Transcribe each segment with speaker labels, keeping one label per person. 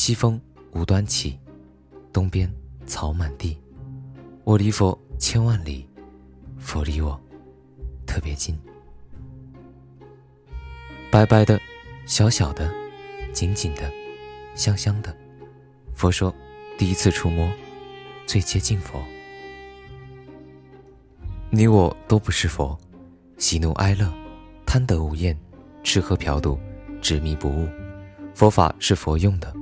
Speaker 1: 西风无端起，东边草满地。我离佛千万里，佛离我特别近。白白的，小小的，紧紧的，香香的。佛说，第一次触摸，最接近佛。你我都不是佛，喜怒哀乐，贪得无厌，吃喝嫖赌，执迷不悟。佛法是佛用的，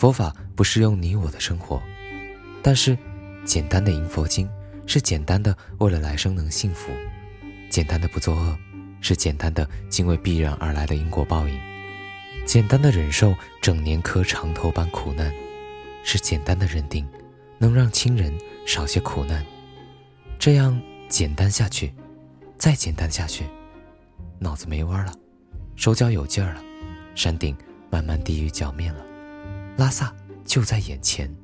Speaker 1: 佛法不适用你我的生活。但是，简单的迎佛经是简单的为了来生能幸福，简单的不作恶。是简单的敬畏必然而来的因果报应，简单的忍受整年磕长头般苦难，是简单的认定能让亲人少些苦难。这样简单下去，再简单下去，脑子没弯了，手脚有劲儿了，山顶慢慢低于脚面了，拉萨就在眼前，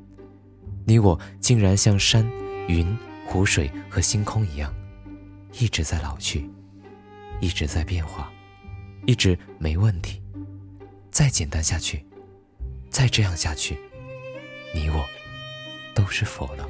Speaker 1: 你我竟然像山、云、湖水和星空一样，一直在老去。一直在变化，一直没问题。再简单下去，再这样下去，你我都是佛了。